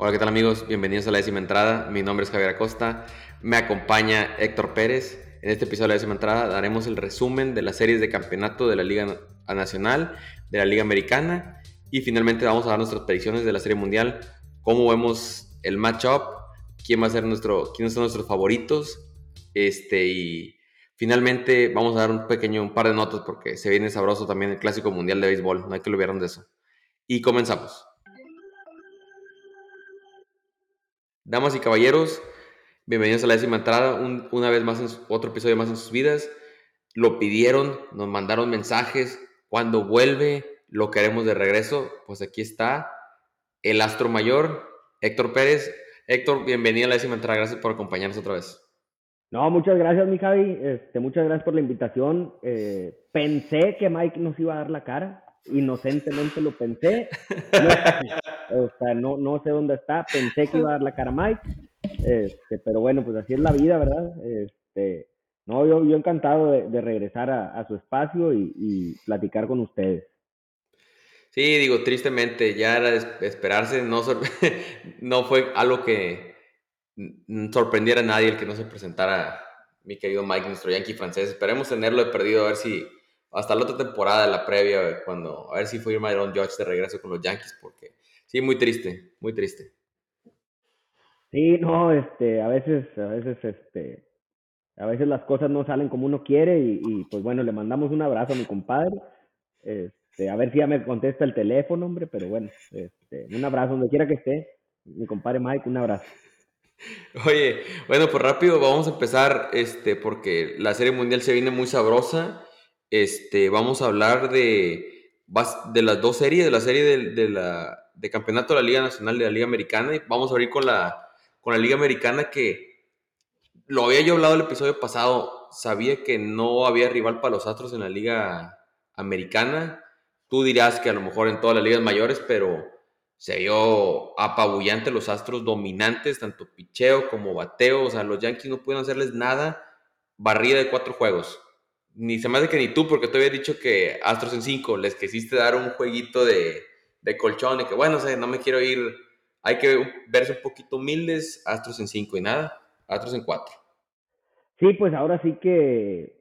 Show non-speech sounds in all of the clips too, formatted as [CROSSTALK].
Hola, ¿qué tal amigos? Bienvenidos a la décima entrada. Mi nombre es Javier Acosta. Me acompaña Héctor Pérez. En este episodio de la décima entrada daremos el resumen de las series de campeonato de la Liga Nacional, de la Liga Americana y finalmente vamos a dar nuestras predicciones de la Serie Mundial, cómo vemos el matchup, quién va a ser nuestro, quiénes son nuestros favoritos, este y finalmente vamos a dar un pequeño un par de notas porque se viene sabroso también el clásico mundial de béisbol, no hay que olvidar de eso. Y comenzamos. Damas y caballeros, bienvenidos a la décima entrada, una vez más, en otro episodio más en sus vidas. Lo pidieron, nos mandaron mensajes. Cuando vuelve, lo queremos de regreso. Pues aquí está el astro mayor, Héctor Pérez. Héctor, bienvenido a la décima entrada. Gracias por acompañarnos otra vez. No, muchas gracias, mi Javi. Este, muchas gracias por la invitación. Eh, pensé que Mike nos iba a dar la cara. Inocentemente lo pensé. o sea, no, no sé dónde está, pensé que iba a dar la cara a Mike, este, pero bueno, pues así es la vida, ¿verdad? Este, no, yo, yo encantado de, regresar a, su espacio y, platicar con ustedes. Sí, digo, tristemente, ya era de esperarse, no, [LAUGHS] no fue algo que sorprendiera a nadie el que no se presentara mi querido Mike, nuestro Yankee francés. Esperemos tenerlo de perdido, a ver si hasta la otra temporada, la previa, cuando a ver si fue Myron Judge de regreso con los Yankees, porque Sí, muy triste, muy triste. Sí, no, este, a veces, a veces, este, a veces las cosas no salen como uno quiere y, pues bueno, le mandamos un abrazo a mi compadre. Este, a ver si ya me contesta el teléfono, hombre, pero bueno, este, un abrazo donde quiera que esté. Mi compadre Mike, un abrazo. [LAUGHS] Oye, bueno, pues rápido vamos a empezar, este, porque la Serie Mundial se viene muy sabrosa. Este, vamos a hablar de, de las dos series, de la serie de campeonato de la Liga Nacional de la Liga Americana. Y vamos a abrir con la, con la Liga Americana que lo había yo hablado el episodio pasado. Sabía que no había rival para los Astros en la Liga Americana. Tú dirás que a lo mejor en todas las ligas mayores, pero se vio apabullante los Astros dominantes, tanto picheo como bateo. O sea, los Yankees no pudieron hacerles nada. Barrida de cuatro juegos. Ni se me hace que ni tú, porque te había dicho que Astros en cinco les quisiste dar un jueguito de, de colchón y que bueno, no me quiero ir, hay que verse un poquito humildes, Astros en 5 y nada, Astros en 4. Sí, pues ahora sí que,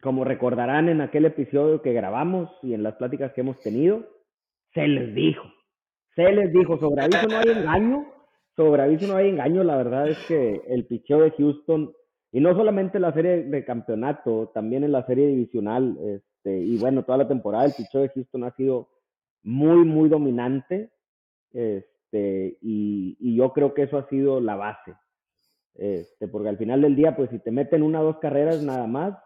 como recordarán en aquel episodio que grabamos y en las pláticas que hemos tenido, se les dijo, se les dijo, sobre aviso no hay engaño, sobre aviso no hay engaño, la verdad es que el picheo de Houston, y no solamente en la serie de campeonato, también en la serie divisional, este, y bueno, toda la temporada el picheo de Houston ha sido muy, muy dominante. Este, y, yo creo que eso ha sido la base. Este, porque al final del día, pues si te meten una o dos carreras nada más,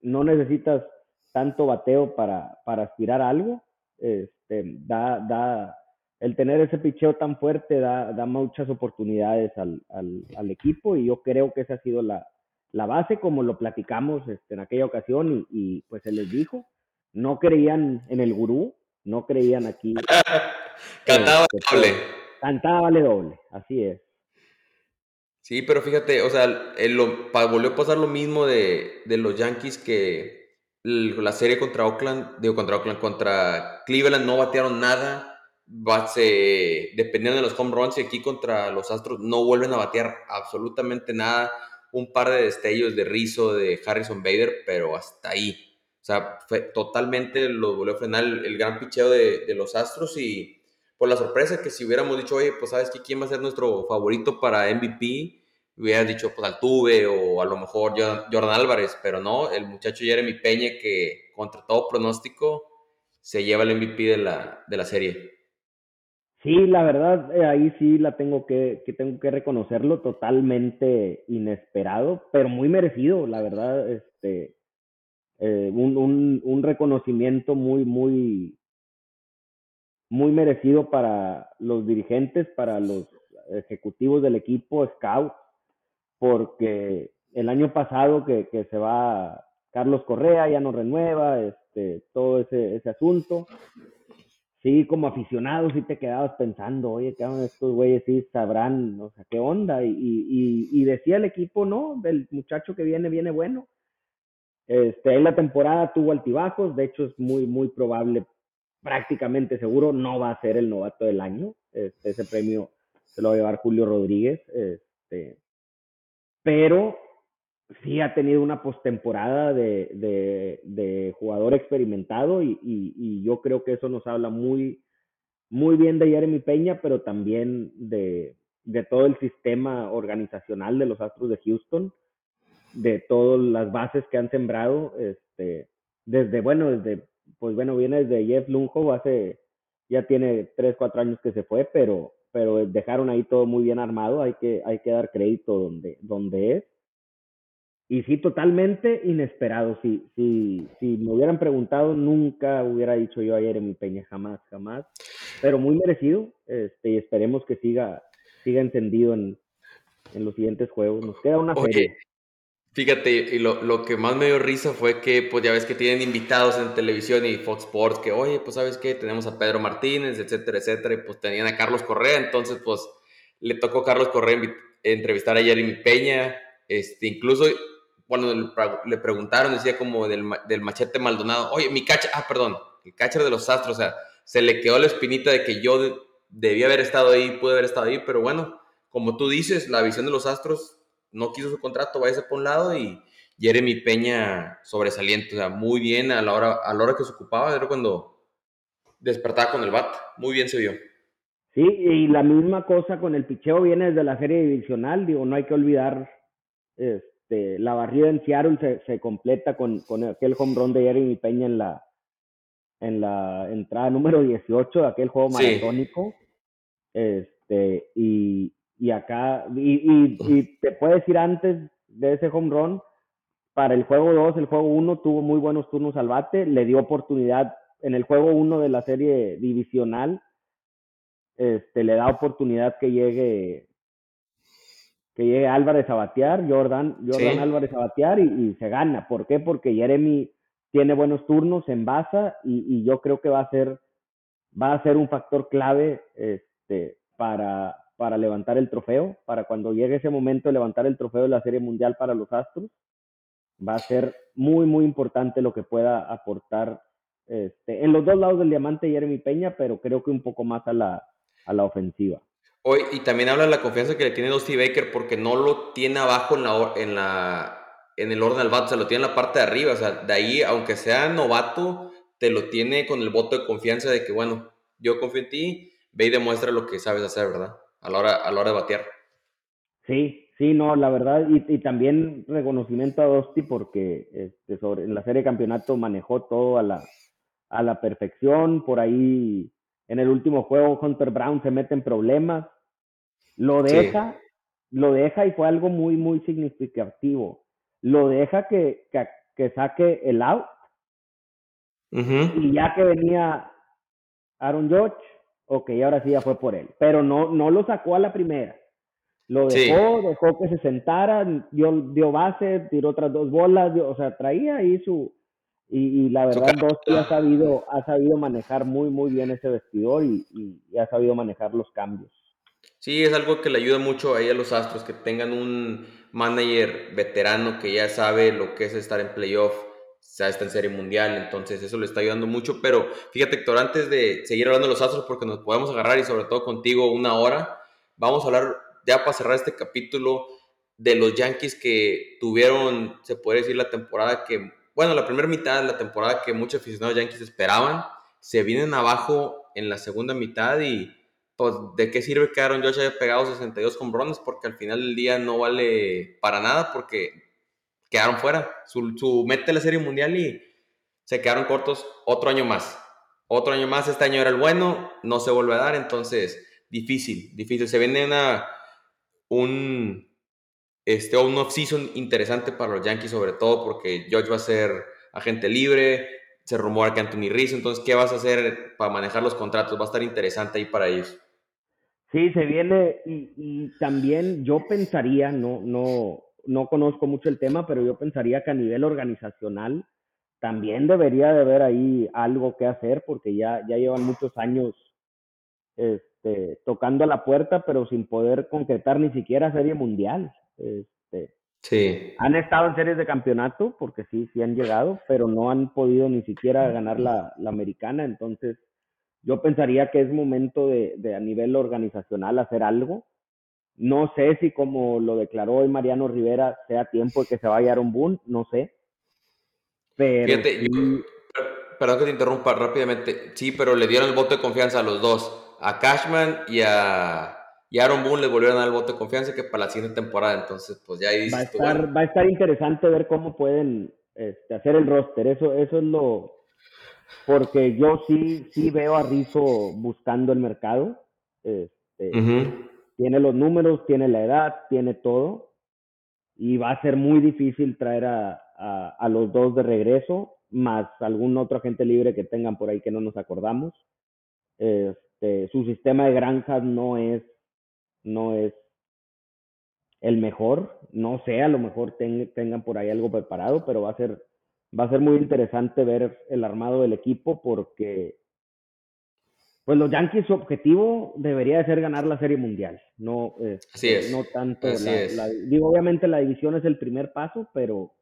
no necesitas tanto bateo para, para aspirar a algo. Este, da, da, el tener ese picheo tan fuerte da, da muchas oportunidades al, al, al, equipo y yo creo que esa ha sido la, la base, como lo platicamos este, en aquella ocasión y, y, pues se les dijo, no creían en el gurú, no creían aquí. [LAUGHS] Cantaba este, doble. Cantaba vale doble, así es. Sí, pero fíjate, o sea, lo, volvió a pasar lo mismo de, los Yankees que la serie contra Oakland, digo contra Oakland, contra Cleveland no batearon nada, base, dependían de los home runs y aquí contra los Astros no vuelven a batear absolutamente nada. Un par de destellos de Rizzo, de Harrison Bader, pero hasta ahí. O sea, fue, totalmente lo volvió a frenar el, gran picheo de, de, los Astros y por la sorpresa que si hubiéramos dicho, oye, pues sabes que quién va a ser nuestro favorito para MVP, hubieras dicho pues Altuve o a lo mejor Jordan Álvarez, pero no, el muchacho Jeremy Peña que contra todo pronóstico se lleva el MVP de la, de la serie. Sí, la verdad, eh, ahí sí la tengo que, que, tengo que reconocerlo, totalmente inesperado, pero muy merecido, la verdad, este, eh, un, un, un, reconocimiento muy, muy, muy merecido para los dirigentes, para los ejecutivos del equipo, Scout, porque el año pasado que, que se va Carlos Correa, ya no renueva, este, todo ese, ese asunto. Sí, como aficionado, sí te quedabas pensando, oye, ¿qué estos güeyes? Sí sabrán, o sea, ¿qué onda? Y, y, y decía el equipo, no, del muchacho que viene, viene bueno este, en la temporada tuvo altibajos, de hecho es muy, muy probable, prácticamente seguro, no va a ser el novato del año. Este, ese premio se lo va a llevar Julio Rodríguez, este, pero sí ha tenido una postemporada de, de, jugador experimentado y, y, yo creo que eso nos habla muy, muy bien de Jeremy Peña, pero también de, de todo el sistema organizacional de los Astros de Houston, de todas las bases que han sembrado, este, desde, bueno, desde, pues bueno, viene desde Jeff Lunjo, hace, ya tiene tres, cuatro años que se fue, pero, pero dejaron ahí todo muy bien armado, hay que, hay que dar crédito donde, donde es. Y sí, totalmente inesperado. Si, si, si me hubieran preguntado, nunca hubiera dicho yo ayer en mi Peña, jamás, jamás. Pero muy merecido. Este, y esperemos que siga, siga encendido en, en los siguientes juegos. Nos queda una serie. Fíjate, y lo, lo, que más me dio risa fue que, pues ya ves que tienen invitados en televisión y Fox Sports, que, oye, pues sabes qué, tenemos a Pedro Martínez, etcétera, etcétera, y pues tenían a Carlos Correa, entonces, pues le tocó a Carlos Correa entrevistar a Jeremy Peña, este, incluso cuando le preguntaron, decía como del, del machete Maldonado, oye, mi catcher, ah, perdón, el catcher de los Astros, o sea, se le quedó la espinita de que yo debía haber estado ahí, pude haber estado ahí, pero bueno, como tú dices, la visión de los Astros no quiso su contrato, váyase por un lado y Jeremy Peña sobresaliente, o sea, muy bien a la hora, a la hora que se ocupaba, era cuando despertaba con el bat, muy bien se vio. Sí, y la misma cosa con el picheo viene desde la serie divisional, digo, no hay que olvidar, este, la barrida en Seattle se, se completa con, con aquel home run de Jeremy Peña en la, en la entrada número 18 de aquel juego maratónico. Este, y, y acá, y, y, te puedo decir antes de ese home run, para el juego 2, el juego 1 tuvo muy buenos turnos al bate, le dio oportunidad en el juego 1 de la serie divisional, este, le da oportunidad que llegue que llegue Álvarez a batear, Jordan, Jordan Álvarez a batear y, y, se gana. ¿Por qué? Porque Jeremy tiene buenos turnos en basa y, y, yo creo que va a ser va a ser un factor clave este, para, para levantar el trofeo, para cuando llegue ese momento de levantar el trofeo de la Serie Mundial para los Astros, va a ser muy, muy importante lo que pueda aportar este, en los dos lados del diamante Jeremy Peña, pero creo que un poco más a la, a la ofensiva. Hoy, y también habla de la confianza que le tiene Dusty Baker porque no lo tiene abajo en, la, en, la, en el orden del bat, se lo tiene en la parte de arriba, o sea, de ahí, aunque sea novato, te lo tiene con el voto de confianza de que, bueno, yo confío en ti, ve y demuestra lo que sabes hacer, ¿verdad? a la hora, a la hora de batear. Sí, sí, no, la verdad, y, y también reconocimiento a Dosti porque este, sobre, en la serie de campeonato manejó todo a la, a la perfección, por ahí en el último juego Hunter Brown se mete en problemas, lo deja, sí. lo deja y fue algo muy, muy significativo, lo deja que, que, que saque el out uh -huh. y ya que venía Aaron George, ok, ahora sí ya fue por él. Pero no, no lo sacó a la primera. Lo dejó, sí. dejó que se sentara, dio, dio base, tiró otras dos bolas, dio, o sea, traía ahí su... Y, y la verdad, Dosti ha sabido, ha sabido manejar muy, muy bien ese vestidor y, y, y, ha sabido manejar los cambios. Sí, es algo que le ayuda mucho ahí a los Astros, que tengan un manager veterano que ya sabe lo que es estar en playoff, ya está en serie mundial, entonces eso le está ayudando mucho. Pero fíjate, Héctor, antes de seguir hablando de los Astros, porque nos podemos agarrar y sobre todo contigo una hora, vamos a hablar ya para cerrar este capítulo de los Yankees que tuvieron, se puede decir, la temporada que, bueno, la primera mitad de la temporada que muchos aficionados Yankees esperaban, se vienen abajo en la segunda mitad y pues, ¿de qué sirve que Aaron Josh haya pegado 62 hombrones? Porque al final del día no vale para nada porque quedaron fuera. Su, su meta la Serie Mundial y se quedaron cortos otro año más. Otro año más, este año era el bueno, no se vuelve a dar, entonces difícil, difícil. Se viene una, un, este, un off-season interesante para los Yankees, sobre todo porque George va a ser agente libre, se rumora que Anthony Rizzo, entonces, ¿qué vas a hacer para manejar los contratos? Va a estar interesante ahí para ellos. Sí, se viene y, y también yo pensaría, no, no, no conozco mucho el tema, pero yo pensaría que a nivel organizacional también debería de haber ahí algo que hacer porque ya, ya llevan muchos años este, tocando la puerta, pero sin poder concretar ni siquiera serie mundial. Este, sí. Han estado en series de campeonato porque sí, sí han llegado, pero no han podido ni siquiera ganar la, la americana. Entonces, yo pensaría que es momento de, de a nivel organizacional hacer algo. No sé si como lo declaró hoy Mariano Rivera sea tiempo de que se vaya Aaron Boone, no sé. Pero Fíjate, perdón que te interrumpa rápidamente. Sí, pero le dieron el voto de confianza a los dos, a Cashman y a, y Aaron Boone le volvieron a dar el voto de confianza que para la siguiente temporada. Entonces, pues ya ahí va a estar, va a estar interesante ver cómo pueden este, hacer el roster. Eso, eso es lo, porque yo sí, sí veo a Rizzo buscando el mercado. Este, Tiene los números, tiene la edad, tiene todo. Y va a ser muy difícil traer a, a, los dos de regreso, más algún otro agente libre que tengan por ahí que no nos acordamos. Este, su sistema de granjas no es, no es el mejor. No sé, a lo mejor tengan por ahí algo preparado, pero va a ser va a ser muy interesante ver el armado del equipo porque pues los Yankees su objetivo debería de ser ganar la Serie Mundial, no, este, no tanto digo obviamente la división es el primer paso, pero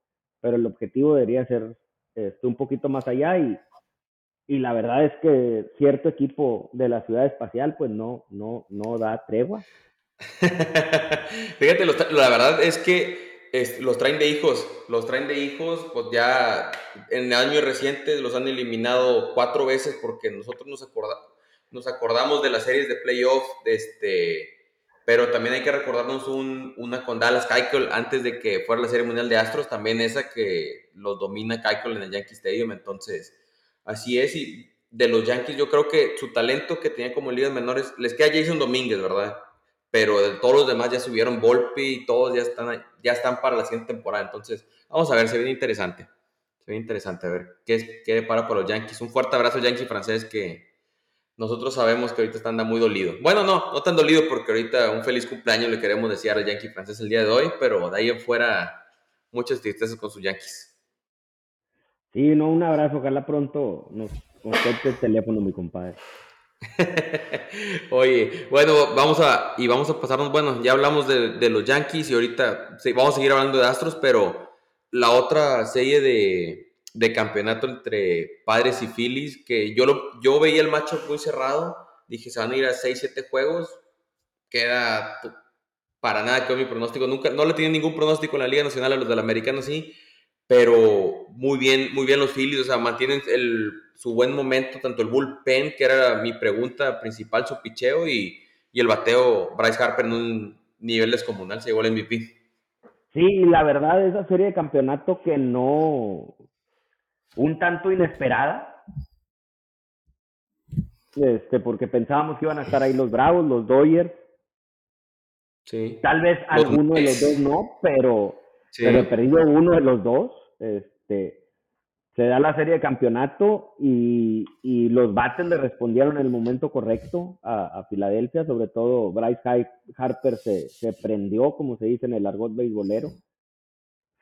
pero el objetivo debería ser este, un poquito más allá y, y la verdad es que cierto equipo de la ciudad espacial pues no no no da tregua. [LAUGHS] Fíjate, la verdad es que los traen de hijos, los traen de hijos, pues ya en años recientes los han eliminado cuatro veces porque nosotros nos, acordamos de las series de playoff, de este, pero también hay que recordarnos una con Dallas Keuchel antes de que fuera la serie mundial de Astros, también esa que los domina Keuchel en el Yankee Stadium, entonces así es y de los Yankees yo creo que su talento que tenía como líderes menores les queda Jason Domínguez, ¿verdad? Pero todos los demás ya subieron Volpi y todos ya están, ya están para la siguiente temporada. Entonces, vamos a ver, se viene interesante. Se viene interesante a ver qué, qué para para los Yankees. Un fuerte abrazo Yankee francés que nosotros sabemos que ahorita está muy dolido. Bueno, no, no tan dolido porque ahorita un feliz cumpleaños le queremos desear al Yankee francés el día de hoy, pero de ahí en fuera muchas tristezas con sus Yankees. Sí, no, un abrazo, ojalá pronto nos conteste el teléfono, mi compadre. [LAUGHS] Oye, bueno, vamos a, y vamos a pasarnos, bueno, ya hablamos de, los Yankees y ahorita vamos a seguir hablando de Astros, pero la otra serie de, de campeonato entre Padres y Phillies, que yo, lo, yo veía el macho muy cerrado, dije, se van a ir a 6, 7 juegos, queda para nada que mi pronóstico, nunca, no le tienen ningún pronóstico en la Liga Nacional a los del Americano, sí, pero muy bien, muy bien los Phillies, o sea, mantienen el su buen momento, tanto el bullpen, que era mi pregunta principal, su picheo, y, y el bateo, Bryce Harper en un nivel descomunal, se llevó el MVP. Sí, la verdad, esa serie de campeonato que no, un tanto inesperada, este, porque pensábamos que iban a estar ahí los Bravos, los Dodgers. Sí. Tal vez alguno de los dos no, pero, pero perdido uno de los dos. Este, se da la serie de campeonato y, y, los bates le respondieron en el momento correcto a, Filadelfia, sobre todo Bryce Harper se, se, prendió, como se dice en el argot beisbolero,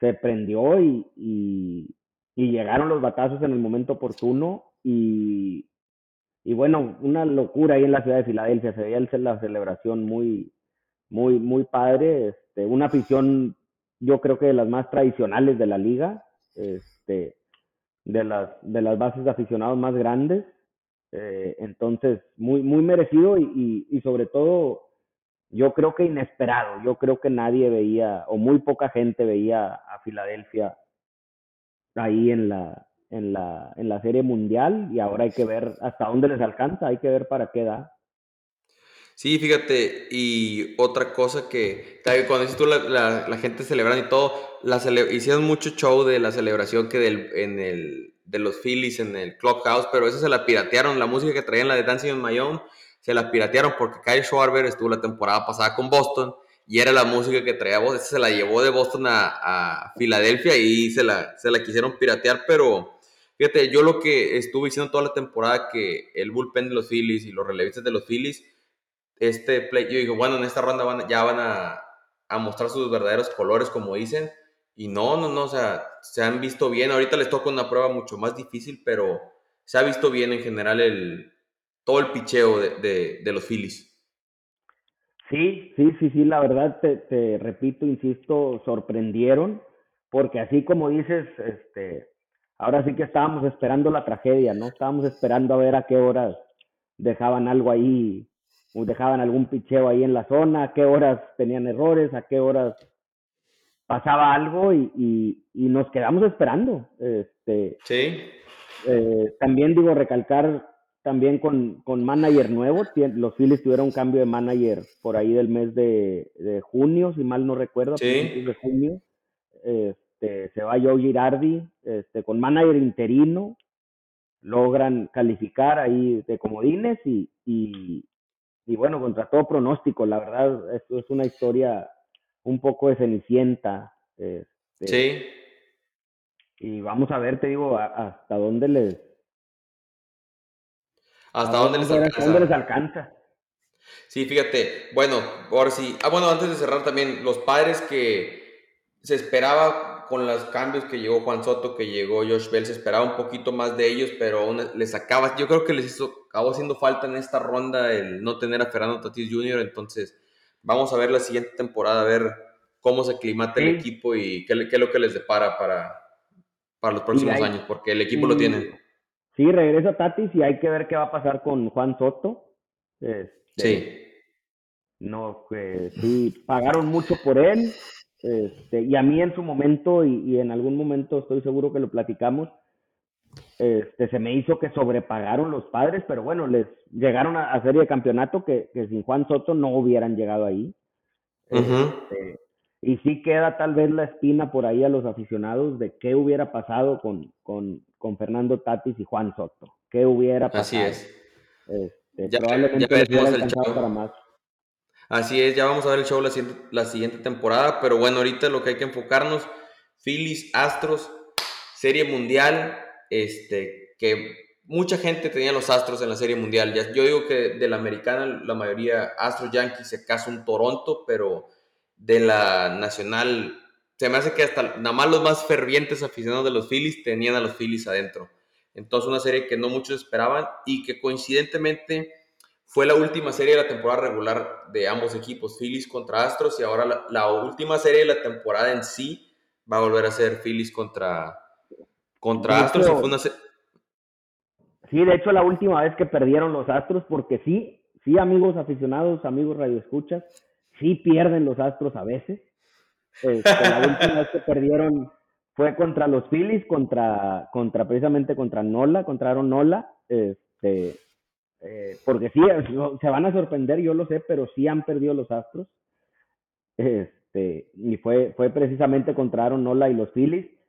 se prendió y, y, y, llegaron los batazos en el momento oportuno y, y bueno, una locura ahí en la ciudad de Filadelfia, se veía la celebración muy, muy, muy padre, este, una afición yo creo que de las más tradicionales de la liga, este, de las, de las bases de aficionados más grandes. Eh, entonces, muy, muy merecido y, y, sobre todo, yo creo que inesperado. Yo creo que nadie veía, o muy poca gente veía a Filadelfia ahí en la, en la, en la serie mundial y ahora hay que ver hasta dónde les alcanza, hay que ver para qué da. Sí, fíjate, y otra cosa que cuando dices tú la, la, gente celebrando y todo, la hicieron mucho show de la celebración que del, en el, de los Phillies en el Clubhouse, pero eso se la piratearon, la música que traían la de Dancing on My Own, se la piratearon porque Kyle Schwarber estuvo la temporada pasada con Boston y era la música que traía Boston, se la llevó de Boston a, a Filadelfia y se la, se la quisieron piratear, pero fíjate, yo lo que estuve diciendo toda la temporada que el bullpen de los Phillies y los relevistas de los Phillies este play, yo digo, bueno, en esta ronda van, ya van a, a, mostrar sus verdaderos colores, como dicen, y no, no, no, o sea, se han visto bien, ahorita les toca una prueba mucho más difícil, pero se ha visto bien en general el, todo el picheo de, de, los Phillies. Sí, sí, sí, sí, la verdad, te, te, repito, insisto, sorprendieron, porque así como dices, este, ahora sí que estábamos esperando la tragedia, ¿no? Estábamos esperando a ver a qué horas dejaban algo ahí, dejaban algún picheo ahí en la zona, a qué horas tenían errores, a qué horas pasaba algo y, nos quedamos esperando. Este, sí. Eh, también digo, recalcar también con, con manager nuevo, los Phillies tuvieron un cambio de manager por ahí del mes de, junio, si mal no recuerdo, sí. de junio. Este, se va Joe Girardi, este, con manager interino, logran calificar ahí de comodines y, y, y bueno, contra todo pronóstico, la verdad, esto es una historia un poco de cenicienta. Este, sí. Y vamos a ver, te digo, hasta dónde les... ¿Hasta dónde, les alcanza? dónde les alcanza? Sí, fíjate, bueno, ahora sí. Ah, bueno, antes de cerrar también, los padres que se esperaba con los cambios que llegó Juan Soto, que llegó Josh Bell, se esperaba un poquito más de ellos, pero aún les acaba, yo creo que les hizo, acabó haciendo falta en esta ronda el no tener a Fernando Tatis Jr., entonces vamos a ver la siguiente temporada, a ver cómo se aclimata el equipo y qué, qué, es lo que les depara para, para los próximos años, porque el equipo lo tiene. Sí, regresa Tatis y hay que ver qué va a pasar con Juan Soto. Este, sí. No, que sí, pagaron mucho por él. Este, y a mí en su momento, y, en algún momento estoy seguro que lo platicamos, este, se me hizo que sobrepagaron los padres, pero bueno, les llegaron a, serie de campeonato que, que, sin Juan Soto no hubieran llegado ahí. Este, y sí queda tal vez la espina por ahí a los aficionados de qué hubiera pasado con, con, con Fernando Tatis y Juan Soto. ¿Qué hubiera pasado? Así es. Este, ya, probablemente ya para más. Así es, ya vamos a ver el show la siguiente, la siguiente temporada, pero bueno, ahorita lo que hay que enfocarnos, Phillies, Astros, Serie Mundial, este, que mucha gente tenía los Astros en la Serie Mundial. yo digo que de la americana, la mayoría Astros Yankees se casa un Toronto, pero de la nacional, se me hace que hasta nada más los más fervientes aficionados de los Phillies tenían a los Phillies adentro. Entonces una serie que no muchos esperaban y que coincidentemente fue la última serie de la temporada regular de ambos equipos, Phillies contra Astros, y ahora la, última serie de la temporada en sí va a volver a ser Phillies contra, contra Astros. Sí, de hecho la última vez que perdieron los Astros, porque sí, sí amigos aficionados, amigos radioescuchas, sí pierden los Astros a veces. Este, la última vez que perdieron fue contra los Phillies, contra, contra precisamente contra Nola, contra Aaron Nola, este, eh, porque sí, se van a sorprender, yo lo sé, pero sí han perdido los Astros. Este, y fue, fue precisamente contra Aaron Nola y los Phillies.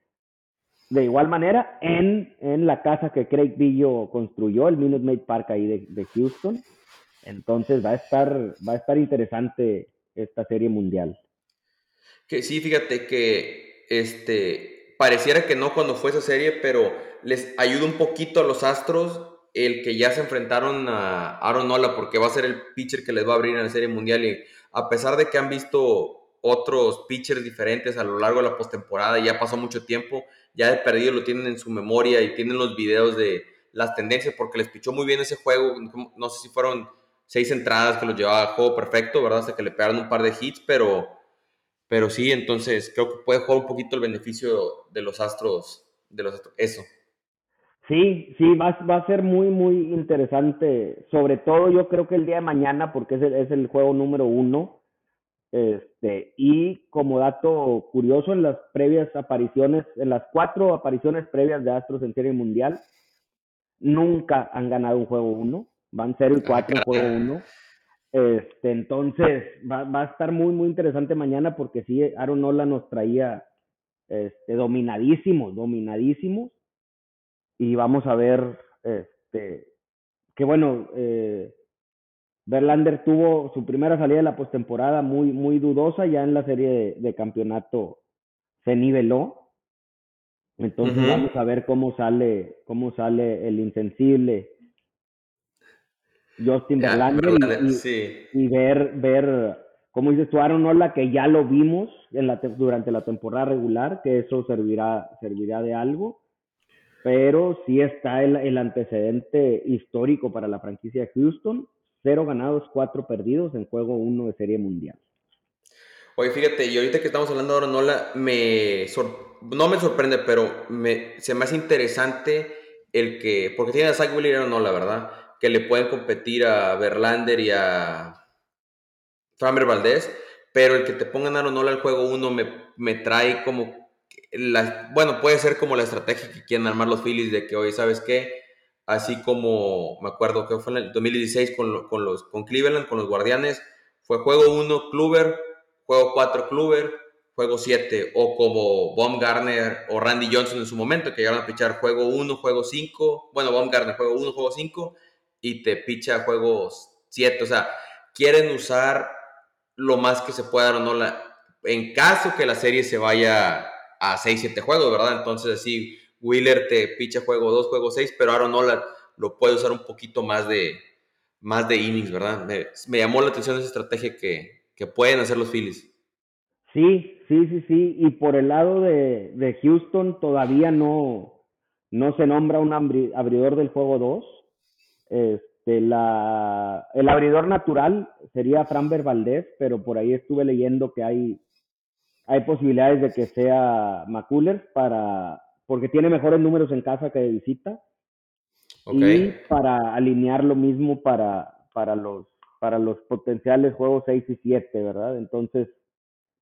De igual manera, en, en la casa que Craig Billo construyó, el Minute Maid Park ahí de, de Houston. Entonces va a estar, va a estar interesante esta serie mundial. Que sí, fíjate que este pareciera que no cuando fue esa serie, pero les ayuda un poquito a los Astros el que ya se enfrentaron a Aaron Nola porque va a ser el pitcher que les va a abrir en la serie mundial y a pesar de que han visto otros pitchers diferentes a lo largo de la postemporada ya pasó mucho tiempo, ya de perdido lo tienen en su memoria y tienen los videos de las tendencias porque les pichó muy bien ese juego, no sé si fueron seis entradas que los llevaba a juego perfecto, ¿verdad? Hasta que le pegaron un par de hits, pero, pero sí, entonces creo que puede jugar un poquito el beneficio de los Astros, de los eso. Sí, sí, va, va a ser muy, muy interesante, sobre todo yo creo que el día de mañana, porque es el, es el juego número uno, este, y como dato curioso, en las previas apariciones, en las cuatro apariciones previas de Astros en Serie Mundial, nunca han ganado un juego uno van 0 y 4 por 1. Este, entonces va, va, a estar muy, muy interesante mañana porque sí, Aaron Nola nos traía este, dominadísimos, dominadísimos. Y vamos a ver, este, que bueno, eh, Verlander tuvo su primera salida de la postemporada muy, muy dudosa, ya en la serie de, campeonato se niveló. Entonces vamos a ver cómo sale, cómo sale el insensible Justin Verlander y, ver, ver, como dices tú, Aaron Nola, que ya lo vimos en la, durante la temporada regular, que eso servirá, servirá de algo, pero sí está el, el antecedente histórico para la franquicia de Houston, cero ganados, cuatro perdidos en juego uno de Serie Mundial. Oye, fíjate, y ahorita que estamos hablando de Nola, me no me sorprende, pero me, se me hace interesante el que, porque tiene a Zach Wheeler y Nola, ¿verdad? que le pueden competir a Verlander y a Framber Valdez, pero el que te pongan Aaron Nola al juego uno me, me trae como, bueno, puede ser como la estrategia que quieren armar los Phillies de que, oye, ¿sabes qué? Así como me acuerdo que fue en el 2016 con, con, los, con Cleveland, con los Guardianes, fue juego 1 Kluber, juego 4 Kluber, juego 7, o como Baumgartner o Randy Johnson en su momento, que llegaron a pichar juego 1, juego 5, bueno, Baumgartner juego 1, juego 5, y te picha juegos 7, o sea, quieren usar lo más que se pueda no, la, en caso que la serie se vaya a 6, 7 juegos, ¿verdad? Entonces así, Wheeler te picha juego 2, juego 6, pero Aaron Nola lo puede usar un poquito más de, más de innings, ¿verdad? Me, llamó la atención esa estrategia que, que pueden hacer los Phillies. Sí, sí, sí, sí. Y por el lado de, de Houston todavía no, no se nombra un abridor del juego 2. Este, la, el abridor natural sería Framber Valdez, pero por ahí estuve leyendo que hay, hay posibilidades de que sea McCullers para, porque tiene mejores números en casa que de visita. Y para alinear lo mismo para, para los para los potenciales juegos 6 y 7, ¿verdad? Entonces,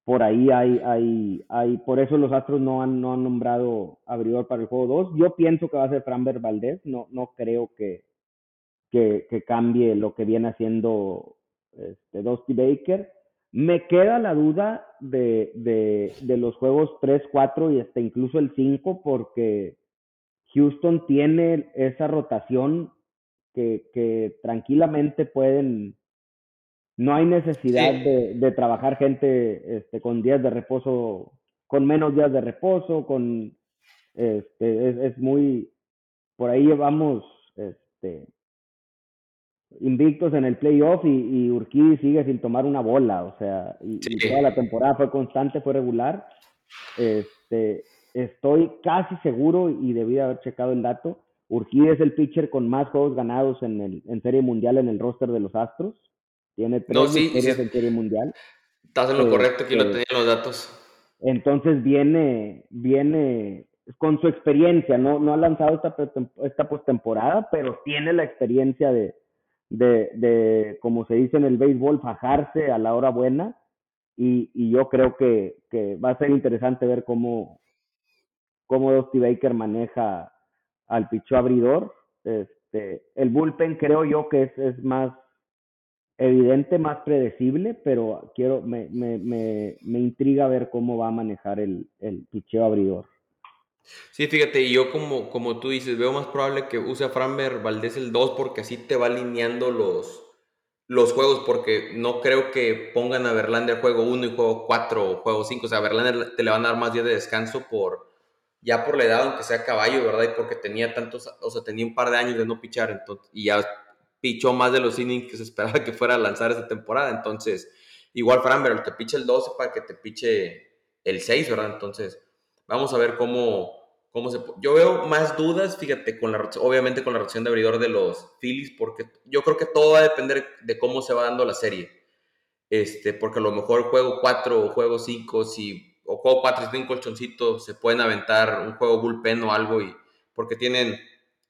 por ahí hay, hay, hay, por eso los Astros no han, no han nombrado abridor para el juego 2. Yo pienso que va a ser Framber Valdez, no, no creo que, que, que cambie lo que viene haciendo este, Dusty Baker. Me queda la duda de, de, de los juegos 3, 4 y hasta incluso el 5, porque Houston tiene esa rotación que, que tranquilamente pueden no hay necesidad de, trabajar gente este, con días de reposo, con menos días de reposo, con este, es, muy, por ahí llevamos este, invictos en el playoff y, y sigue sin tomar una bola, o sea, y, toda la temporada fue constante, fue regular. Este, estoy casi seguro y debí haber checado el dato. Urquí es el pitcher con más juegos ganados en, el, en Serie Mundial en el roster de los Astros. Tiene tres no, sí, en Serie Mundial. Estás en lo correcto, aquí lo este, tenía los datos. Entonces viene, viene con su experiencia, no, no ha lanzado esta, esta postemporada, pero tiene la experiencia de, de, de, como se dice en el béisbol, fajarse a la hora buena. Y, y yo creo que, que, va a ser interesante ver cómo, cómo Dusty Baker maneja al picho abridor. Este, el bullpen creo yo que es, es más evidente, más predecible, pero quiero, me, me, me, me intriga ver cómo va a manejar el, el picheo abridor. Sí, fíjate, y yo como, como tú dices, veo más probable que use a Framber Valdés el 2 porque así te va alineando los, los juegos, porque no creo que pongan a Verlander juego 1 y juego 4 o juego 5, o sea, a Verlander te le van a dar más días de descanso por ya por la edad, aunque sea caballo, ¿verdad? Y porque tenía tantos, o sea, tenía un par de años de no pichar, entonces, y ya pichó más de los innings que se [LAUGHS] esperaba que fuera a lanzar esta temporada. Entonces, igual Framber, que piche el 12 para que te piche el 6, ¿verdad? Entonces, vamos a ver cómo, cómo se... Yo veo más dudas, fíjate, con la, obviamente con la reacción de abridor de los Phillies, porque yo creo que todo va a depender de cómo se va dando la serie. Este, porque a lo mejor juego 4 o juego 5, si, o juego 4 si tienen colchoncito, se pueden aventar un juego bullpen o algo, y, porque tienen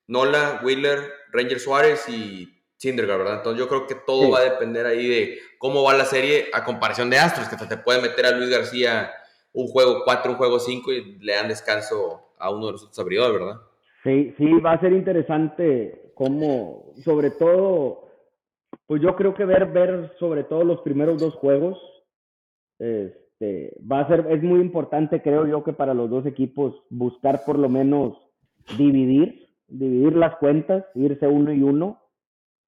Nola, Wheeler, Ranger Suárez y Syndergaard, ¿verdad? Entonces yo creo que todo va a depender ahí de cómo va la serie a comparación de Astros, que te puede meter a Luis García un juego 4, un juego 5 y le dan descanso a uno de los otros abridores, ¿verdad? Sí, sí, va a ser interesante cómo, sobre todo, pues yo creo que ver, ver sobre todo los primeros dos juegos, este, va a ser, es muy importante, creo yo, que para los dos equipos buscar por lo menos dividir, dividir las cuentas, irse uno y uno,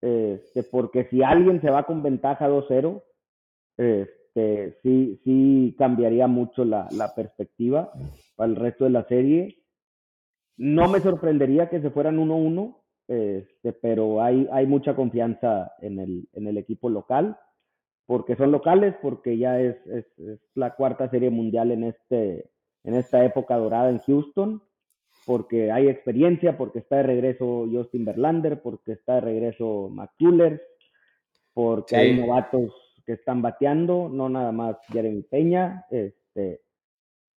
este, porque si alguien se va con ventaja 2-0, este, sí, sí cambiaría mucho la, la, perspectiva para el resto de la serie. No me sorprendería que se fueran 1-1, este, pero hay, hay mucha confianza en el, en el equipo local, porque son locales, porque ya es, es, es la cuarta serie mundial en, este, en esta época dorada en Houston porque hay experiencia, porque está de regreso Justin Verlander, porque está de regreso McCullers, porque hay novatos que están bateando, no nada más Jeremy Peña. Este,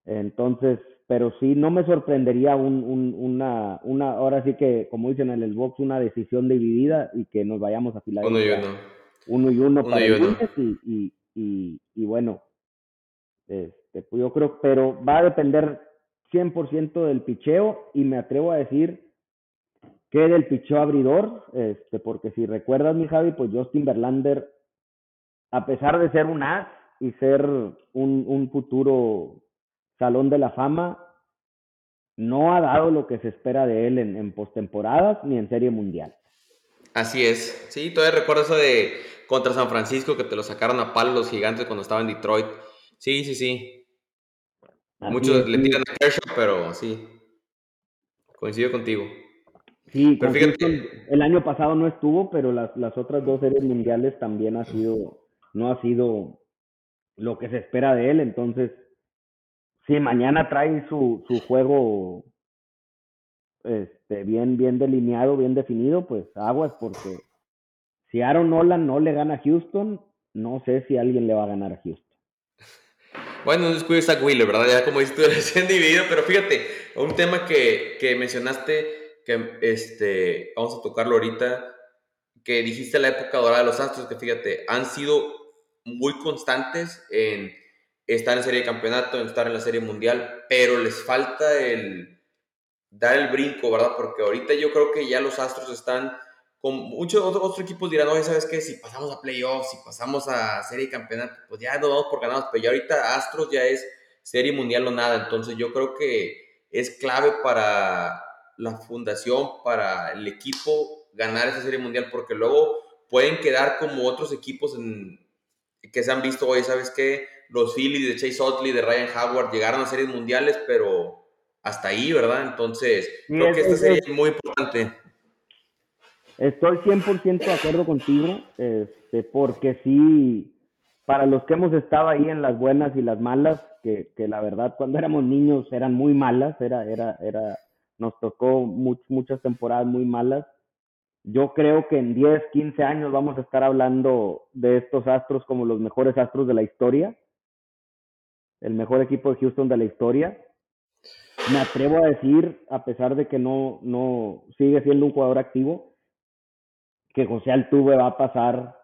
entonces, pero sí, no me sorprendería un, un, una, una, ahora sí que, como dicen en el box, una decisión dividida y que nos vayamos a filar uno y uno, uno y uno, para el y, y, y, y, bueno, este, pues yo creo, pero va a depender 100% del picheo y me atrevo a decir que del picheo abridor, este, porque si recuerdas mi Javi, pues Justin Verlander, a pesar de ser un as y ser un, un futuro salón de la fama, no ha dado lo que se espera de él en, en postemporadas ni en serie mundial. Así es, sí, todavía recuerdo eso de contra San Francisco que te lo sacaron a palo los gigantes cuando estaba en Detroit. Sí, sí, sí. Muchos le tiran a Kershaw, pero sí. Coincido contigo. Sí, el año pasado no estuvo, pero las, las otras dos series mundiales también ha sido, no ha sido lo que se espera de él. Entonces, si mañana trae su, su juego este, bien, bien delineado, bien definido, pues aguas, porque si Aaron Nolan no le gana a Houston, no sé si alguien le va a ganar a Houston. [LAUGHS] Bueno, un descuido Zach Wheeler, ¿verdad? Ya como dices tú, [LAUGHS] han dividido, pero fíjate, un tema que, que mencionaste, que este, vamos a tocarlo ahorita, que dijiste la época dorada de los Astros, que fíjate, han sido muy constantes en estar en serie de campeonato, en estar en la serie mundial, pero les falta el dar el brinco, ¿verdad? Porque ahorita yo creo que ya los Astros están muchos otros, equipos dirán, oye, ¿sabes qué? Si pasamos a playoffs, si pasamos a serie de campeonato, pues ya nos vamos por ganados, pero ya ahorita Astros ya es serie mundial o nada, entonces yo creo que es clave para la fundación, para el equipo ganar esa serie mundial, porque luego pueden quedar como otros equipos en, que se han visto, oye, ¿sabes qué? Los Phillies de Chase Utley, de Ryan Howard llegaron a series mundiales, pero hasta ahí, ¿verdad? Entonces, creo que esta serie es muy importante. Estoy 100% de acuerdo contigo, este, porque sí, para los que hemos estado ahí en las buenas y las malas, que, que la verdad cuando éramos niños eran muy malas, era, era, era, nos tocó muchas temporadas muy malas. Yo creo que en 10, 15 años vamos a estar hablando de estos astros como los mejores astros de la historia, el mejor equipo de Houston de la historia. Me atrevo a decir, a pesar de que no, no sigue siendo un jugador activo, que José Altuve va a pasar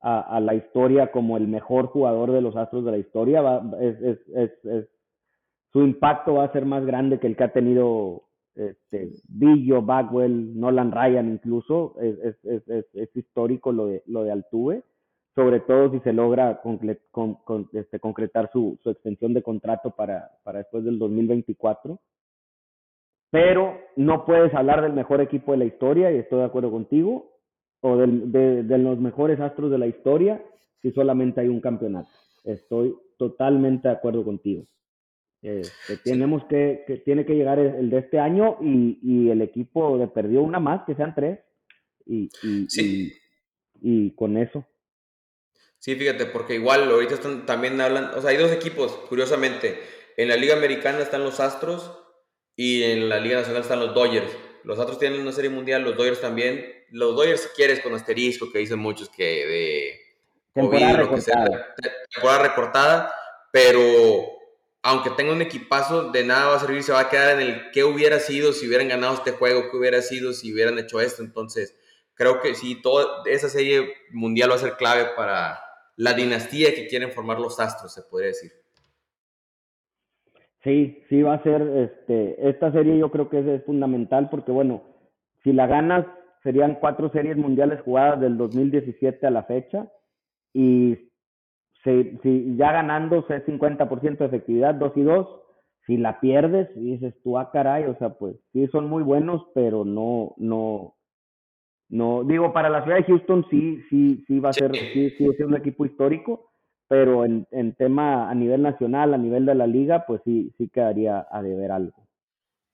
a, la historia como el mejor jugador de los Astros de la historia. su impacto va a ser más grande que el que ha tenido este, Billo, Bagwell, Nolan Ryan incluso. Es, histórico lo de, lo de Altuve, sobre todo si se logra este, concretar su, extensión de contrato para, después del 2024 pero no puedes hablar del mejor equipo de la historia, y estoy de acuerdo contigo, o de, de, los mejores astros de la historia si solamente hay un campeonato. Estoy totalmente de acuerdo contigo. Este, tenemos que, que, tiene que llegar el, de este año y, y, el equipo de perdió una más, que sean tres, y, y, y, con eso. Sí, fíjate, porque igual ahorita están, también hablan, o sea, hay dos equipos, curiosamente. En la Liga Americana están los Astros y en la Liga Nacional están los Dodgers. Los Astros tienen una serie mundial, los Dodgers también. Los Dodgers, si quieres, con asterisco, que dicen muchos que de temporada recortada. temporada recortada, pero aunque tenga un equipazo, de nada va a servir, se va a quedar en el qué hubiera sido si hubieran ganado este juego, qué hubiera sido si hubieran hecho esto. Entonces, creo que sí, toda esa serie mundial va a ser clave para la dinastía que quieren formar los Astros, se podría decir. Sí, sí va a ser, este, esta serie yo creo que es, fundamental porque bueno, si la ganas serían cuatro series mundiales jugadas del 2017 a la fecha y si, si ya ganándose 50% de efectividad, 2 y 2, si la pierdes dices tú, ah, caray, o sea, pues sí son muy buenos, pero no, no, no, digo, para la ciudad de Houston sí, sí, sí va a ser, sí, sí es un equipo histórico, pero en, en, tema a nivel nacional, a nivel de la liga, pues sí, sí quedaría a deber algo.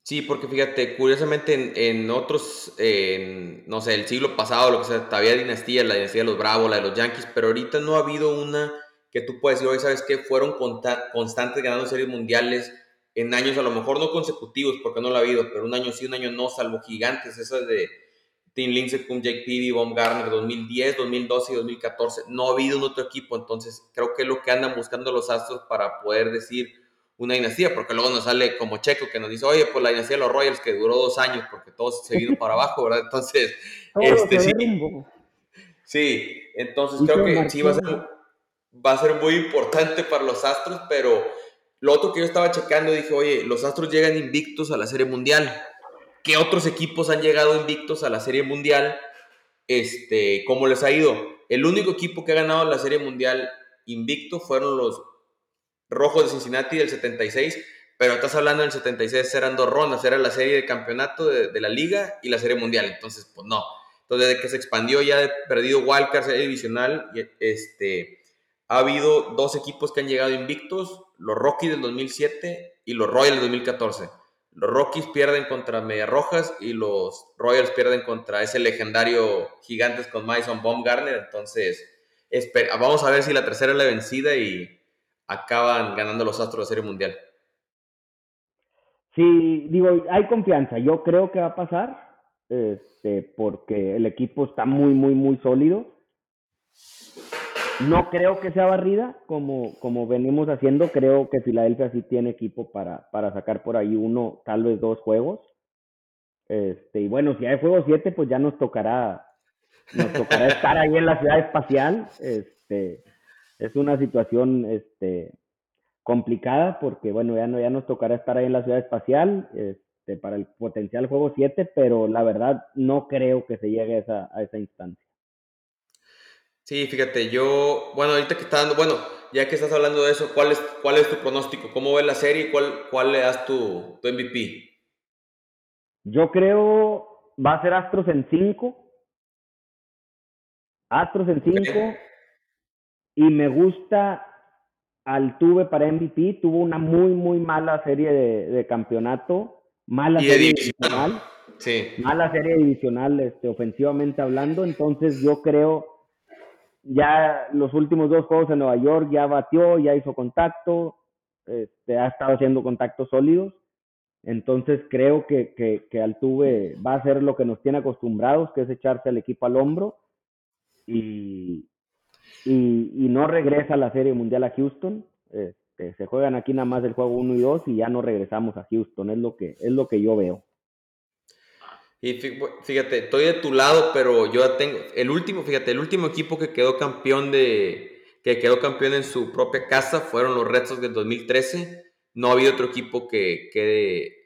Sí, porque fíjate, curiosamente en, en otros, en, no sé, el siglo pasado, lo que sea, había dinastía, la dinastía de los Bravos, la de los Yankees, pero ahorita no ha habido una que tú puedes decir, hoy sabes que fueron constantes ganando series mundiales en años a lo mejor no consecutivos, porque no lo ha habido, pero un año sí, un año no, salvo gigantes, esas de Tim con Jake Peavy, Bob Garner 2010, 2012 y 2014. No ha habido un otro equipo, entonces creo que es lo que andan buscando los Astros para poder decir una dinastía, porque luego nos sale como Checo que nos dice, oye, pues la dinastía de los Royals que duró dos años porque todo se vino para abajo, ¿verdad? Entonces, este sí. Sí, entonces creo que sí va a, ser, va a ser muy importante para los Astros, pero lo otro que yo estaba checando, dije, oye, los Astros llegan invictos a la Serie Mundial. ¿Qué otros equipos han llegado invictos a la Serie Mundial? Este, ¿Cómo les ha ido? El único equipo que ha ganado la Serie Mundial invicto fueron los Rojos de Cincinnati del 76, pero estás hablando del 76, eran dos rondas, era la serie de campeonato de, la liga y la Serie Mundial, entonces, pues no. Entonces, desde que se expandió ya, ha perdido Wildcard, serie divisional, este, ha habido dos equipos que han llegado invictos, los Rockies del 2007 y los Royals del 2014. Los Rockies pierden contra Media Rojas y los Royals pierden contra ese legendario Gigantes con Mason Baumgartner. Entonces, vamos a ver si la tercera es la vencida y acaban ganando los Astros de Serie Mundial. Sí, digo, hay confianza. Yo creo que va a pasar, este, porque el equipo está muy, muy, muy sólido. No creo que sea barrida, como, como venimos haciendo. Creo que Filadelfia sí tiene equipo para, para sacar por ahí uno, tal vez dos juegos. Este, y bueno, si hay juego 7, pues ya nos tocará, nos tocará estar ahí en la ciudad espacial. Este, es una situación este, complicada porque, bueno, ya, no, ya nos tocará estar ahí en la ciudad espacial este, para el potencial juego 7, pero la verdad no creo que se llegue a esa, a esa instancia. Sí, fíjate, yo, bueno, ahorita que está dando, bueno, ya que estás hablando de eso, ¿cuál es, cuál es tu pronóstico? ¿Cómo ves la serie y cuál, cuál le das tu, tu MVP? Yo creo va a ser Astros en 5. Astros en 5. Y me gusta Altuve para MVP. Tuvo una muy, muy mala serie de, de campeonato. Mala serie divisional. Sí. Mala serie divisional, este, ofensivamente hablando. Entonces yo creo ya los últimos dos juegos en Nueva York ya batió, ya hizo contacto, este, ha estado haciendo contactos sólidos. Entonces creo que, que, Altuve va a hacer lo que nos tiene acostumbrados, que es echarse al equipo al hombro y, y, no regresa a la Serie Mundial a Houston. Este, se juegan aquí nada más el juego 1 y 2 y ya no regresamos a Houston, es lo que, es lo que yo veo. Y fíjate, estoy de tu lado, pero yo tengo el último, fíjate, el último equipo que quedó campeón de que quedó campeón en su propia casa fueron los Red Sox del 2013. No ha habido otro equipo que quede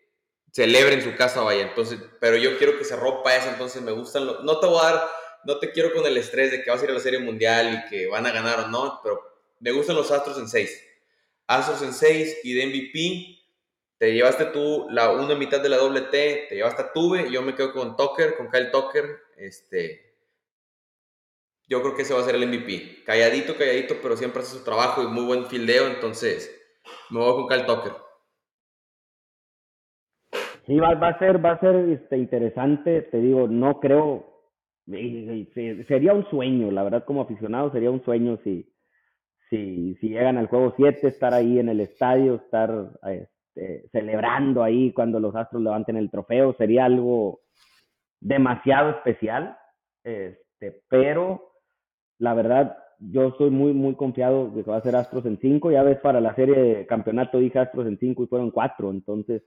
celebre en su casa, vaya. Entonces, pero yo quiero que se rompa eso, entonces me gustan los, no te voy a dar, no te quiero con el estrés de que vas a ir a la Serie Mundial y que van a ganar o no, pero me gustan los Astros en 6. Astros en 6 y de MVP te llevaste tú la una mitad de la doble T, te llevaste a Tuve, yo me quedo con Tucker, con Kyle Tucker, este, yo creo que ese va a ser el MVP. Calladito, calladito, pero siempre hace su trabajo y muy buen fildeo, entonces me voy con Kyle Tucker. Sí, va, a ser, va a ser este, interesante, te digo, no creo, sería un sueño, la verdad como aficionado sería un sueño si, si, si llegan al juego 7, estar ahí en el estadio, estar... Eh, este, celebrando ahí cuando los Astros levanten el trofeo, sería algo demasiado especial, este, pero la verdad yo soy muy, muy confiado de que va a ser Astros en 5, ya ves para la serie de campeonato dije Astros en 5 y fueron 4, entonces...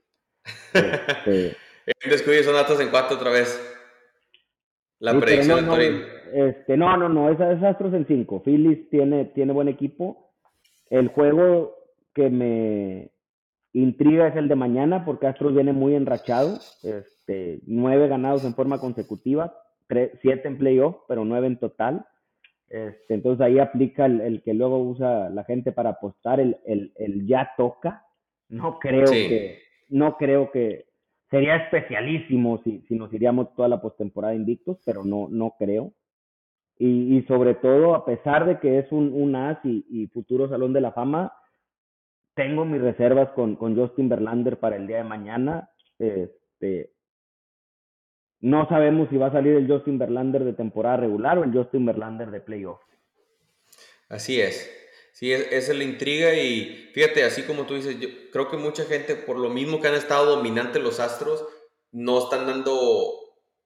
Este, [LAUGHS] descubrió son Astros en 4 otra vez. La predicción no, no, este, no, no, no, es, es Astros en 5. Phillies tiene, tiene buen equipo. El juego que me, Intriga es el de mañana porque Astros viene muy enrachado, este, nueve ganados en forma consecutiva, siete en playoff, pero nueve en total. Este, entonces ahí aplica el, que luego usa la gente para apostar, el, el, ya toca. No creo que, no creo que sería especialísimo si, si nos iríamos toda la postemporada invictos, pero no, no creo. Y, y, sobre todo, a pesar de que es un, un as y, y futuro Salón de la Fama, tengo mis reservas con, con Justin Verlander para el día de mañana. Este, no sabemos si va a salir el Justin Verlander de temporada regular o el Justin Verlander de playoff. Así es. Sí, esa es la intriga y fíjate, así como tú dices, yo creo que mucha gente, por lo mismo que han estado dominantes los Astros, no están dando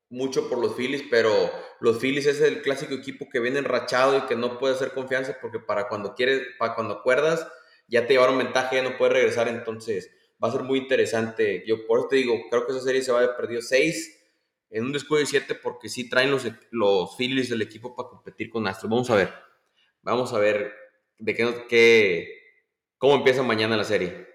mucho por los Phillies, pero los Phillies es el clásico equipo que viene enrachado y que no puede hacer confianza porque para cuando quieres, para cuando acuerdas, ya te llevaron ventaja, ya no puedes regresar, entonces va a ser muy interesante. Yo por eso te digo, creo que esa serie se va a haber perdido 6 en un descuido de 7 porque sí traen los, los Phillies del equipo para competir con Astros. Vamos a ver, vamos a ver de qué, qué cómo empieza mañana la serie.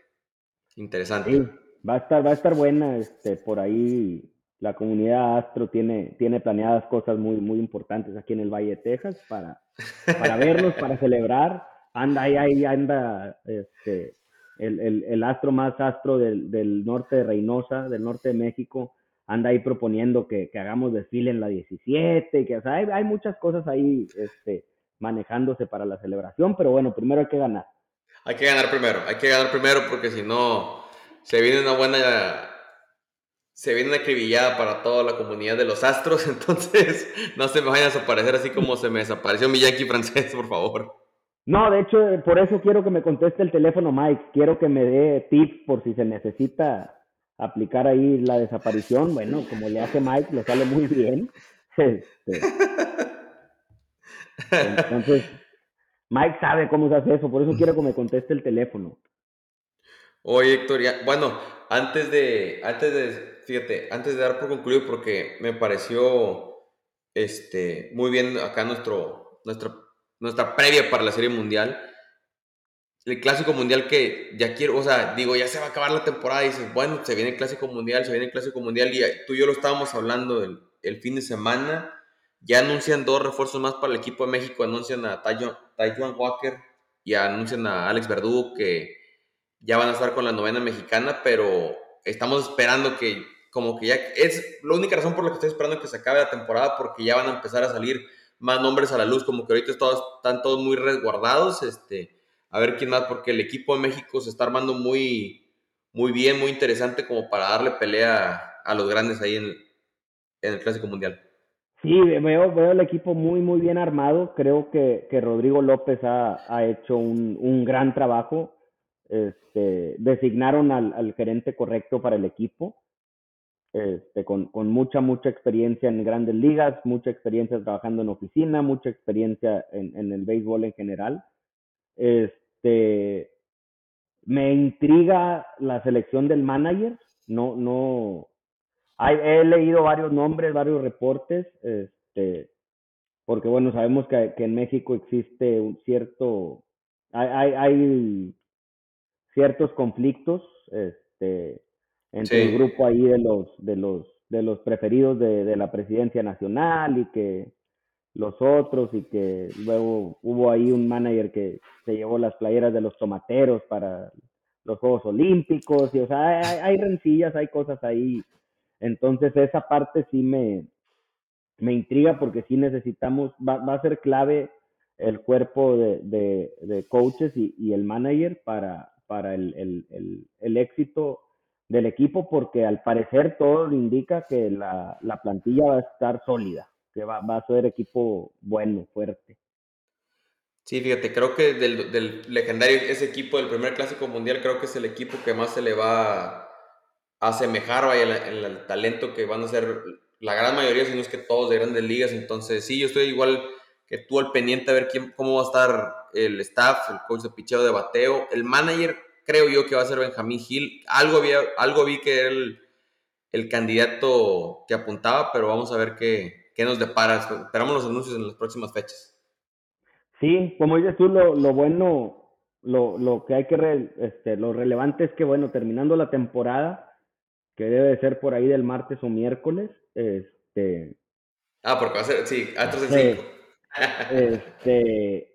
Interesante. Sí, va a estar, va a estar buena, este, por ahí la comunidad Astro tiene, tiene planeadas cosas muy, muy importantes aquí en el Valle de Texas para, para verlos, para [LAUGHS] celebrar. Anda ahí, anda este, el, el, el, astro más astro del, del, norte de Reynosa, del norte de México, anda ahí proponiendo que, que hagamos desfile en la 17, que o sea, hay, hay, muchas cosas ahí este, manejándose para la celebración, pero bueno, primero hay que ganar. Hay que ganar primero, hay que ganar primero porque si no, se viene una buena se viene una acribillada para toda la comunidad de los astros, [LAUGHS] entonces no se me vayan a desaparecer así como se me desapareció mi Yankee francés, por favor. No, de hecho, por eso quiero que me conteste el teléfono Mike, quiero que me dé tips por si se necesita aplicar ahí la desaparición, bueno, como le hace Mike, le sale muy bien. [LAUGHS] Este, entonces, Mike sabe cómo se hace eso, por eso quiero que me conteste el teléfono. Oye, Héctor, bueno, antes de, antes de fíjate, antes de dar por concluido, porque me pareció este, muy bien acá nuestro, nuestra, nuestra previa para la Serie Mundial. El Clásico Mundial que ya quiero, o sea, digo, ya se va a acabar la temporada dices, bueno, se viene el Clásico Mundial, se viene el Clásico Mundial y tú y yo lo estábamos hablando el, el fin de semana. Ya anuncian dos refuerzos más para el equipo de México, anuncian a Taiwan Walker y anuncian a Alex Verdugo que ya van a estar con la novena mexicana, pero estamos esperando que como que ya es la única razón por la que estoy esperando que se acabe la temporada porque ya van a empezar a salir más nombres a la luz, como que ahorita todos, están todos muy resguardados, este, a ver quién más, porque el equipo de México se está armando muy, muy bien, muy interesante como para darle pelea a los grandes ahí en, el Clásico Mundial. Sí, veo, veo el equipo muy, muy bien armado. Creo que, que Rodrigo López ha, ha hecho un, un, gran trabajo. Este, designaron al gerente correcto para el equipo este, con, mucha, mucha experiencia en grandes ligas, mucha experiencia trabajando en oficina, mucha experiencia en, el béisbol en general. Este, me intriga la selección del manager, no, no, he leído varios nombres, varios reportes, este, porque bueno, sabemos que, que en México existe un cierto, hay, hay, hay ciertos conflictos, este, entre el grupo ahí de los, de los, de los preferidos de, de, la presidencia nacional y que los otros y que luego hubo ahí un manager que se llevó las playeras de los tomateros para los Juegos Olímpicos y o sea, hay, hay rencillas, hay cosas ahí. Entonces esa parte sí me, me intriga porque sí necesitamos, va, va a ser clave el cuerpo de, de, de coaches y, y, el manager para, para el, el, el, el éxito del equipo porque al parecer todo indica que la, la plantilla va a estar sólida, que va, va, a ser equipo bueno, fuerte. Sí, fíjate, creo que del, del, legendario, ese equipo del primer clásico mundial, creo que es el equipo que más se le va a asemejar vaya, en, el, el talento que van a ser la gran mayoría, si no es que todos de grandes ligas. Entonces, sí, yo estoy igual que tú al pendiente a ver quién, cómo va a estar el staff, el coach de picheo de bateo, el manager creo yo que va a ser Benjamín Gil. Algo, había, algo vi que era el, el, candidato que apuntaba, pero vamos a ver qué, qué, nos depara. Esperamos los anuncios en las próximas fechas. Sí, como dices tú, lo, lo bueno, lo, lo, que hay que, re, este, lo relevante es que, bueno, terminando la temporada, que debe de ser por ahí del martes o miércoles, este... Ah, porque va a ser, sí, antes del 5. Este,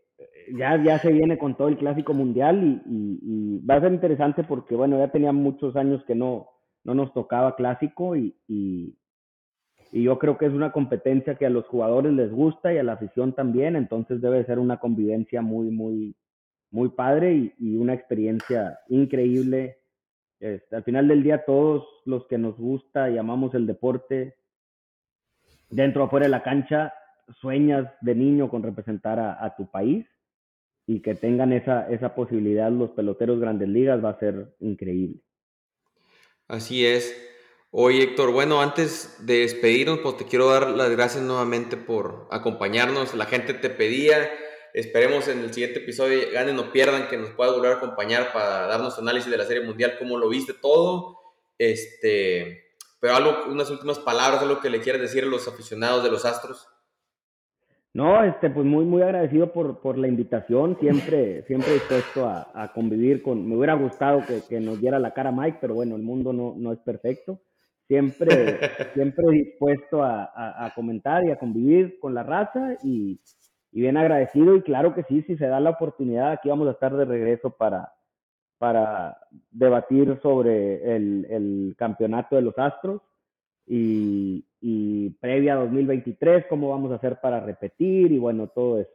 ya, ya se viene con todo el clásico mundial y, va a ser interesante porque, bueno, ya tenía muchos años que no, no nos tocaba clásico y, y, yo creo que es una competencia que a los jugadores les gusta y a la afición también, entonces debe ser una convivencia muy, muy, muy padre y, una experiencia increíble. Este, al final del día, todos los que nos gusta y amamos el deporte, dentro o fuera de la cancha, sueñas de niño con representar a tu país y que tengan esa, esa posibilidad los peloteros grandes ligas va a ser increíble. Así es. Oye, Héctor, bueno, antes de despedirnos, pues te quiero dar las gracias nuevamente por acompañarnos. La gente te pedía Esperemos en el siguiente episodio, ganen o pierdan, que nos pueda volver a acompañar para darnos análisis de la Serie Mundial, cómo lo viste todo. Este, pero algo, unas últimas palabras, algo que le quieras decir a los aficionados de los Astros. No, este, pues muy, muy agradecido por, por la invitación, siempre, [LAUGHS] siempre dispuesto a, a, convivir con, me hubiera gustado que, que, nos diera la cara Mike, pero bueno, el mundo no, no es perfecto. Siempre, [LAUGHS] siempre dispuesto a, a, a, comentar y a convivir con la raza y, y, bien agradecido y claro que sí, si se da la oportunidad, aquí vamos a estar de regreso para, para debatir sobre el, el campeonato de los Astros y, y previa a 2023, cómo vamos a hacer para repetir y bueno, todo eso.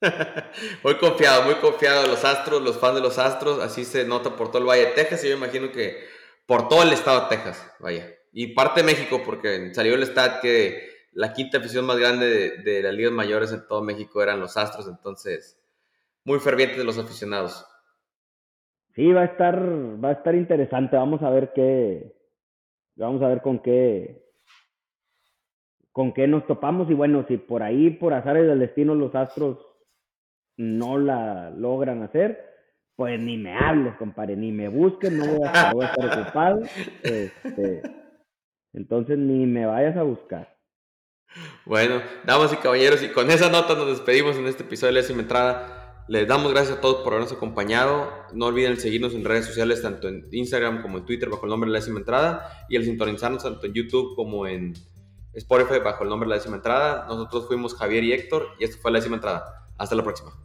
[LAUGHS] muy confiado, muy confiado. Los Astros, los fans de los Astros, así se nota por todo el Valle de Texas y yo imagino que por todo el estado de Texas, vaya. Y parte de México, porque salió el stat que la quinta afición más grande de, de las ligas mayores en todo México eran los Astros, entonces muy fervientes de los aficionados. Sí, va a estar, va a estar interesante. Vamos a ver qué, vamos a ver con qué, con qué nos topamos y bueno, si por ahí, por azares del destino, los Astros no la logran hacer, pues ni me hables, compadre, ni me busques, no voy a, estar ocupado. Este, entonces ni me vayas a buscar. Bueno, damas y caballeros, y con esa nota nos despedimos en este episodio de Décima Entrada. Les damos gracias a todos por habernos acompañado. No olviden seguirnos en redes sociales, tanto en Instagram como en Twitter, bajo el nombre de La Décima Entrada, y el sintonizarnos tanto en YouTube como en Spotify bajo el nombre de La Décima Entrada. Nosotros fuimos Javier y Héctor y esto fue La Décima Entrada. Hasta la próxima.